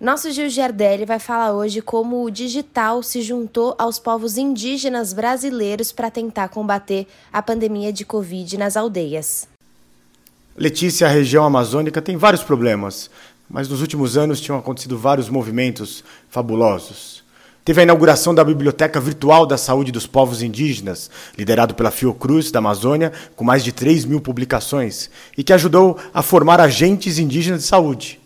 Nosso Gil Giardelli vai falar hoje como o digital se juntou aos povos indígenas brasileiros para tentar combater a pandemia de Covid nas aldeias. Letícia, a região amazônica tem vários problemas, mas nos últimos anos tinham acontecido vários movimentos fabulosos. Teve a inauguração da Biblioteca Virtual da Saúde dos Povos Indígenas, liderado pela Fiocruz da Amazônia, com mais de 3 mil publicações, e que ajudou a formar agentes indígenas de saúde.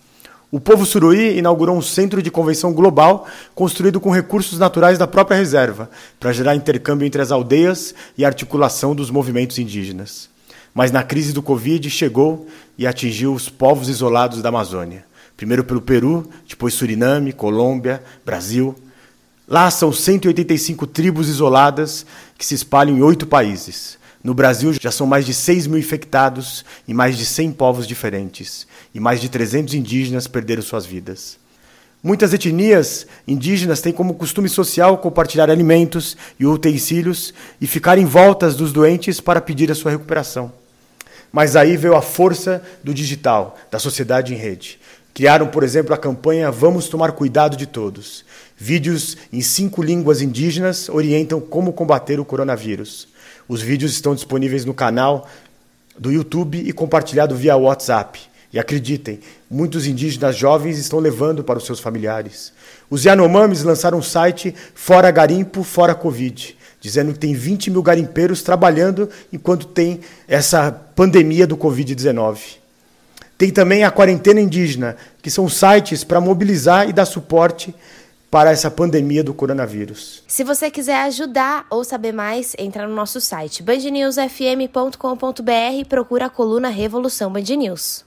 O povo suruí inaugurou um centro de convenção global construído com recursos naturais da própria reserva, para gerar intercâmbio entre as aldeias e articulação dos movimentos indígenas. Mas na crise do Covid chegou e atingiu os povos isolados da Amazônia. Primeiro pelo Peru, depois Suriname, Colômbia, Brasil. Lá são 185 tribos isoladas que se espalham em oito países. No Brasil já são mais de 6 mil infectados em mais de 100 povos diferentes, e mais de 300 indígenas perderam suas vidas. Muitas etnias indígenas têm como costume social compartilhar alimentos e utensílios e ficar em voltas dos doentes para pedir a sua recuperação. Mas aí veio a força do digital, da sociedade em rede. Criaram, por exemplo, a campanha Vamos Tomar Cuidado de Todos. Vídeos em cinco línguas indígenas orientam como combater o coronavírus. Os vídeos estão disponíveis no canal do YouTube e compartilhado via WhatsApp. E acreditem, muitos indígenas jovens estão levando para os seus familiares. Os Yanomamis lançaram um site Fora Garimpo, Fora Covid, dizendo que tem 20 mil garimpeiros trabalhando enquanto tem essa pandemia do Covid-19. Tem também a Quarentena Indígena, que são sites para mobilizar e dar suporte para essa pandemia do coronavírus. Se você quiser ajudar ou saber mais, entra no nosso site bandnewsfm.com.br e procura a coluna Revolução Band News.